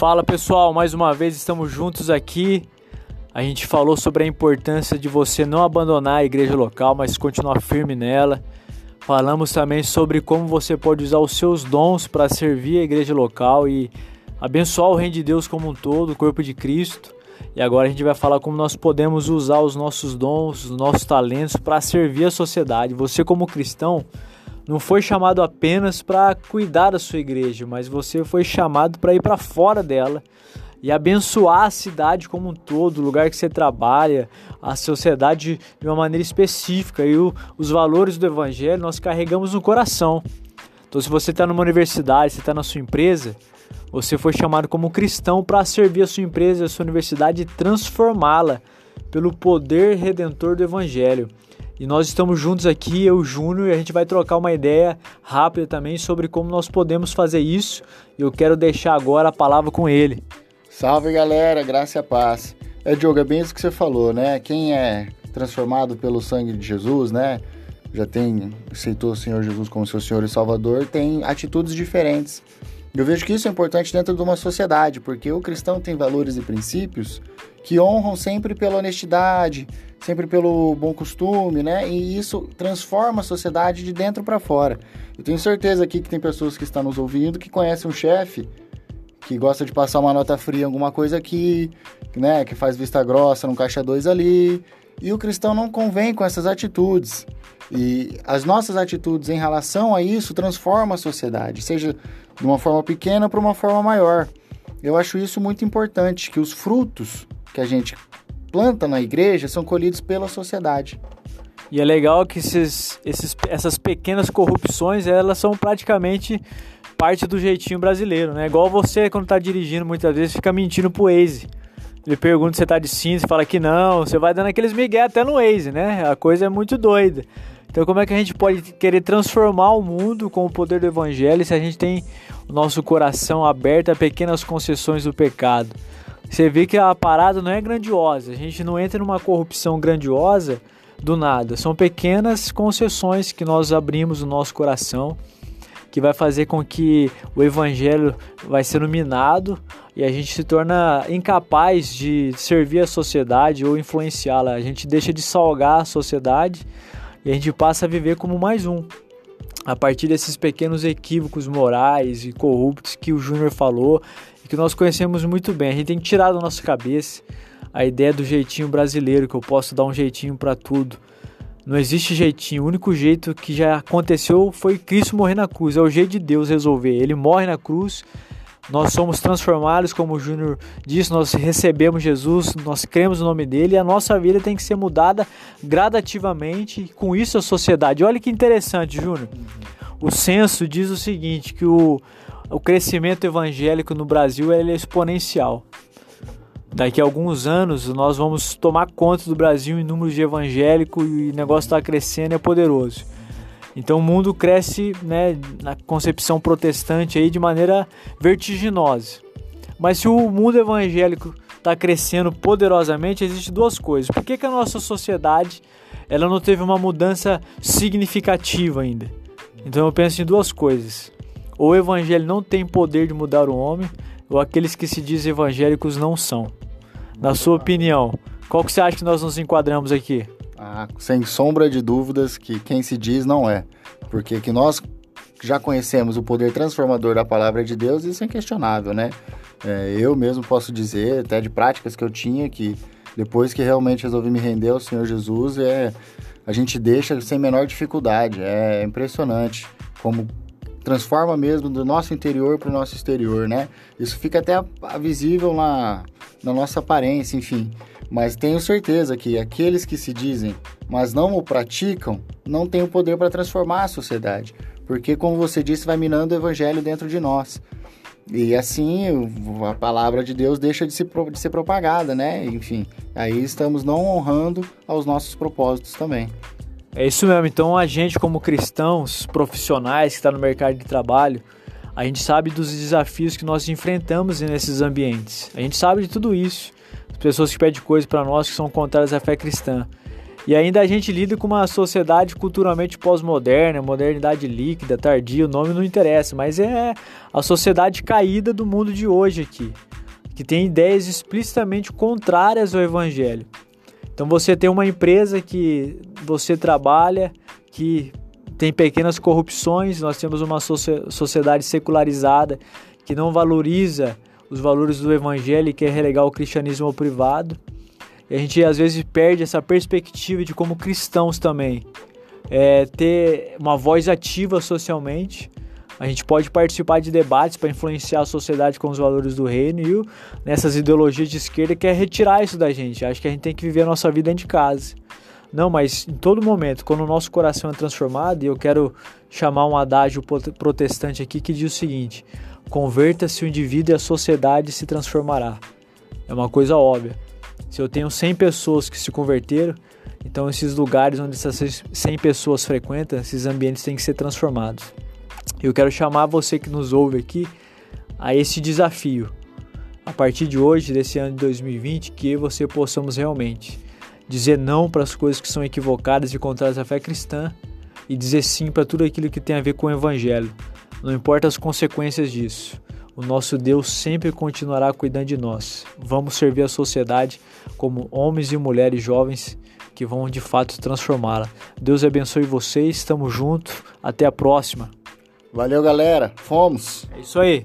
Fala pessoal, mais uma vez estamos juntos aqui. A gente falou sobre a importância de você não abandonar a igreja local, mas continuar firme nela. Falamos também sobre como você pode usar os seus dons para servir a igreja local e abençoar o reino de Deus como um todo, o corpo de Cristo. E agora a gente vai falar como nós podemos usar os nossos dons, os nossos talentos para servir a sociedade. Você como cristão, não foi chamado apenas para cuidar da sua igreja, mas você foi chamado para ir para fora dela e abençoar a cidade como um todo, o lugar que você trabalha, a sociedade de uma maneira específica. E o, os valores do Evangelho nós carregamos no coração. Então, se você está numa universidade, você está na sua empresa, você foi chamado como cristão para servir a sua empresa, a sua universidade e transformá-la pelo poder redentor do Evangelho. E nós estamos juntos aqui, eu, Júnior, e a gente vai trocar uma ideia rápida também sobre como nós podemos fazer isso. E eu quero deixar agora a palavra com ele. Salve galera, graça e paz. É, Diogo, é bem isso que você falou, né? Quem é transformado pelo sangue de Jesus, né? Já tem, aceitou o Senhor Jesus como seu Senhor e Salvador, tem atitudes diferentes. Eu vejo que isso é importante dentro de uma sociedade, porque o cristão tem valores e princípios que honram sempre pela honestidade, sempre pelo bom costume, né? E isso transforma a sociedade de dentro para fora. Eu tenho certeza aqui que tem pessoas que estão nos ouvindo que conhecem um chefe que gosta de passar uma nota fria em alguma coisa aqui, né? Que faz vista grossa no caixa 2 ali. E o cristão não convém com essas atitudes. E as nossas atitudes em relação a isso transformam a sociedade, seja de uma forma pequena para uma forma maior. Eu acho isso muito importante, que os frutos que a gente planta na igreja são colhidos pela sociedade. E é legal que esses, esses, essas pequenas corrupções, elas são praticamente parte do jeitinho brasileiro, né? Igual você, quando tá dirigindo, muitas vezes fica mentindo pro Waze. Ele pergunta se você tá de cinto, você fala que não, você vai dando aqueles migué até no Waze, né? A coisa é muito doida. Então como é que a gente pode querer transformar o mundo com o poder do evangelho se a gente tem o nosso coração aberto a pequenas concessões do pecado? Você vê que a parada não é grandiosa. A gente não entra numa corrupção grandiosa do nada. São pequenas concessões que nós abrimos no nosso coração, que vai fazer com que o evangelho vai ser iluminado e a gente se torna incapaz de servir a sociedade ou influenciá-la. A gente deixa de salgar a sociedade e a gente passa a viver como mais um. A partir desses pequenos equívocos morais e corruptos que o Júnior falou que nós conhecemos muito bem. A gente tem que tirar da nossa cabeça a ideia do jeitinho brasileiro, que eu posso dar um jeitinho para tudo. Não existe jeitinho. O único jeito que já aconteceu foi Cristo morrer na cruz. É o jeito de Deus resolver. Ele morre na cruz. Nós somos transformados, como o Júnior disse, nós recebemos Jesus, nós cremos no nome dele e a nossa vida tem que ser mudada gradativamente. Com isso, a sociedade. Olha que interessante, Júnior. O censo diz o seguinte: que o, o crescimento evangélico no Brasil é exponencial. Daqui a alguns anos nós vamos tomar conta do Brasil em número de evangélico e o negócio está crescendo e é poderoso. Então o mundo cresce né, na concepção protestante aí de maneira vertiginosa. Mas se o mundo evangélico está crescendo poderosamente, existem duas coisas. Por que, que a nossa sociedade ela não teve uma mudança significativa ainda? Então eu penso em duas coisas ou o evangelho não tem poder de mudar o homem, ou aqueles que se dizem evangélicos não são. Na sua opinião, qual que você acha que nós nos enquadramos aqui? Ah, sem sombra de dúvidas que quem se diz não é. Porque que nós já conhecemos o poder transformador da palavra de Deus, isso é inquestionável, né? É, eu mesmo posso dizer, até de práticas que eu tinha, que depois que realmente resolvi me render ao Senhor Jesus, é, a gente deixa sem menor dificuldade. É impressionante como transforma mesmo do nosso interior para o nosso exterior, né? Isso fica até visível na, na nossa aparência, enfim. Mas tenho certeza que aqueles que se dizem, mas não o praticam, não têm o poder para transformar a sociedade. Porque, como você disse, vai minando o evangelho dentro de nós. E assim a palavra de Deus deixa de, se, de ser propagada, né? Enfim, aí estamos não honrando aos nossos propósitos também. É isso mesmo. Então, a gente, como cristãos profissionais que está no mercado de trabalho, a gente sabe dos desafios que nós enfrentamos nesses ambientes. A gente sabe de tudo isso. As pessoas que pedem coisas para nós que são contrárias à fé cristã. E ainda a gente lida com uma sociedade culturalmente pós-moderna, modernidade líquida, tardia, o nome não interessa, mas é a sociedade caída do mundo de hoje aqui, que tem ideias explicitamente contrárias ao evangelho. Então você tem uma empresa que você trabalha, que tem pequenas corrupções, nós temos uma sociedade secularizada que não valoriza os valores do evangelho e quer relegar o cristianismo ao privado. E a gente às vezes perde essa perspectiva de como cristãos também é, ter uma voz ativa socialmente. A gente pode participar de debates para influenciar a sociedade com os valores do reino e nessas ideologias de esquerda quer retirar isso da gente. Acho que a gente tem que viver a nossa vida dentro de casa. Não, mas em todo momento, quando o nosso coração é transformado, e eu quero chamar um adágio protestante aqui que diz o seguinte: converta-se o indivíduo e a sociedade se transformará. É uma coisa óbvia. Se eu tenho 100 pessoas que se converteram, então esses lugares onde essas 100 pessoas frequentam, esses ambientes têm que ser transformados. Eu quero chamar você que nos ouve aqui a esse desafio. A partir de hoje, desse ano de 2020, que você possamos realmente dizer não para as coisas que são equivocadas e contrárias à fé cristã e dizer sim para tudo aquilo que tem a ver com o evangelho. Não importa as consequências disso. O nosso Deus sempre continuará cuidando de nós. Vamos servir a sociedade como homens e mulheres jovens que vão de fato transformá-la. Deus abençoe vocês, estamos juntos, até a próxima. Valeu, galera. Fomos. É isso aí.